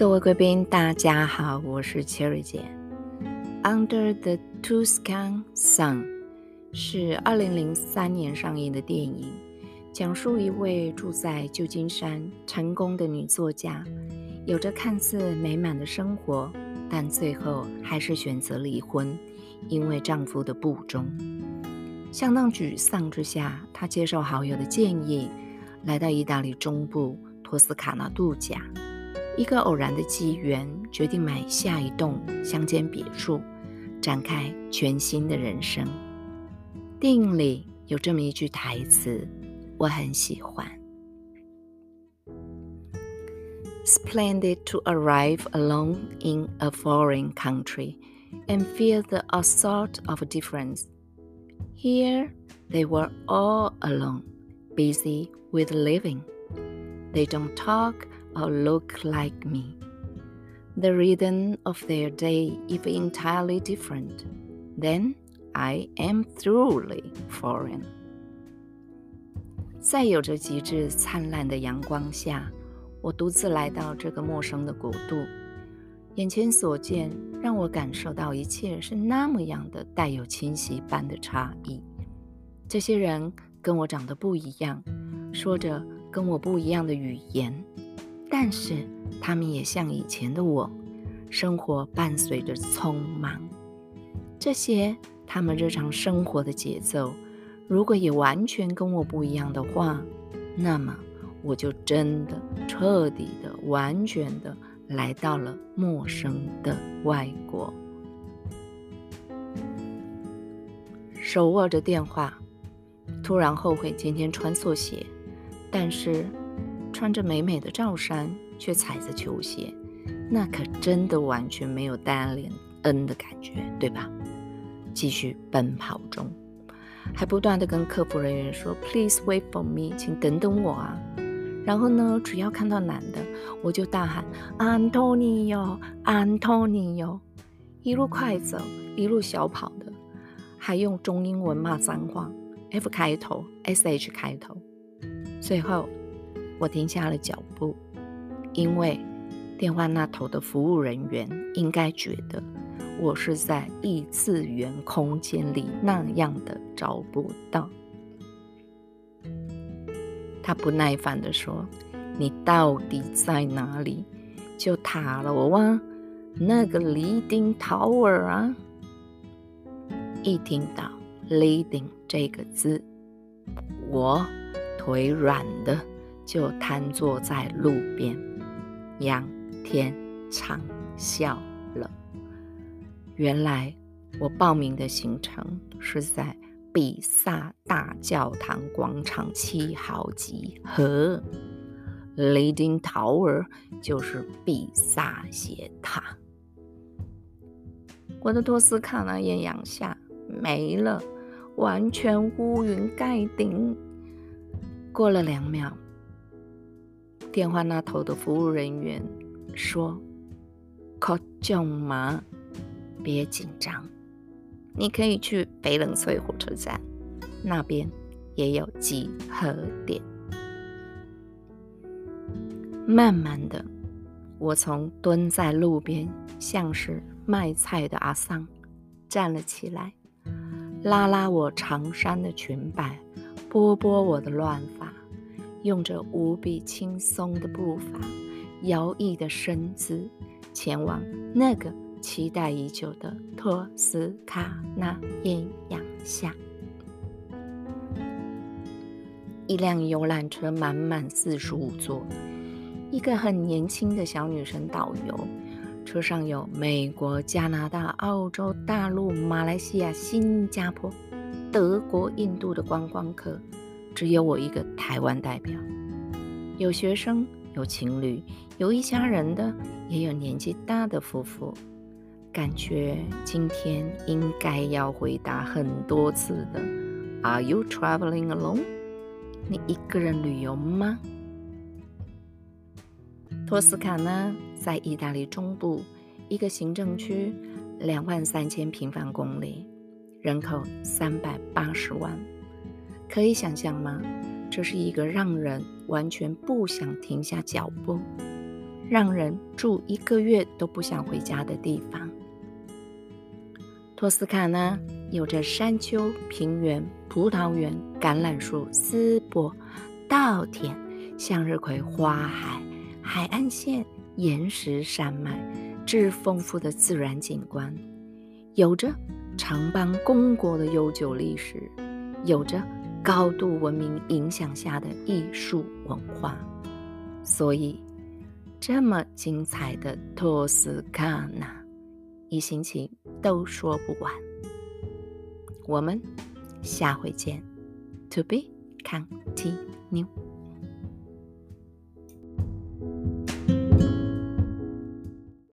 各位贵宾，大家好，我是 Cherry 姐。Under the Tuscan Sun 是二零零三年上映的电影，讲述一位住在旧金山成功的女作家，有着看似美满的生活，但最后还是选择离婚，因为丈夫的不忠。相当沮丧之下，她接受好友的建议，来到意大利中部托斯卡纳度假。一个偶然的机缘，决定买下一栋乡间别墅，展开全新的人生。电影里有这么一句台词，我很喜欢：“Splendid to arrive alone in a foreign country and feel the assault of difference. Here they were all alone, busy with living. They don't talk.” Or look like me. The rhythm of their day is entirely different. Then I am truly foreign. 在有着极致灿烂的阳光下，我独自来到这个陌生的国度。眼前所见让我感受到一切是那么样的带有侵袭般的差异。这些人跟我长得不一样，说着跟我不一样的语言。但是他们也像以前的我，生活伴随着匆忙。这些他们日常生活的节奏，如果也完全跟我不一样的话，那么我就真的彻底的、完全的来到了陌生的外国。手握着电话，突然后悔今天穿错鞋，但是。穿着美美的罩衫，却踩着球鞋，那可真的完全没有戴安莲恩的感觉，对吧？继续奔跑中，还不断的跟客服人员说：“Please wait for me，请等等我啊！”然后呢，只要看到男的，我就大喊：“Antonio，Antonio！” 一路快走，一路小跑的，还用中英文骂脏话，F 开头，SH 开头，最后。我停下了脚步，因为电话那头的服务人员应该觉得我是在异次元空间里那样的找不到。他不耐烦地说：“你到底在哪里？就塔楼啊，那个 leading tower 啊。”一听到 “leading” 这个字，我腿软的。就瘫坐在路边，仰天长笑了。原来我报名的行程是在比萨大教堂广场七号集合，Leading Tower 就是比萨斜塔。我的托斯卡纳艳阳下没了，完全乌云盖顶。过了两秒。电话那头的服务人员说：“可叫嘛，别紧张，你可以去北冷翠火车站，那边也有集合点。”慢慢的，我从蹲在路边像是卖菜的阿桑站了起来，拉拉我长衫的裙摆，拨拨我的乱发。用着无比轻松的步伐，摇曳的身姿，前往那个期待已久的托斯卡纳艳阳下。一辆游览车满满四十五座，一个很年轻的小女生导游，车上有美国、加拿大、澳洲大陆、马来西亚、新加坡、德国、印度的观光客。只有我一个台湾代表，有学生，有情侣，有一家人的，也有年纪大的夫妇。感觉今天应该要回答很多次的：Are you traveling alone？你一个人旅游吗？托斯卡纳，在意大利中部一个行政区，两万三千平方公里，人口三百八十万。可以想象吗？这是一个让人完全不想停下脚步，让人住一个月都不想回家的地方。托斯卡纳有着山丘、平原、葡萄园、橄榄树、丝柏、稻田、向日葵花海、海岸线、岩石山脉，致丰富的自然景观，有着长邦公国的悠久历史，有着高度文明影响下的艺术文化，所以这么精彩的托斯卡纳。一星期都说不完，我们下回见。To be continue。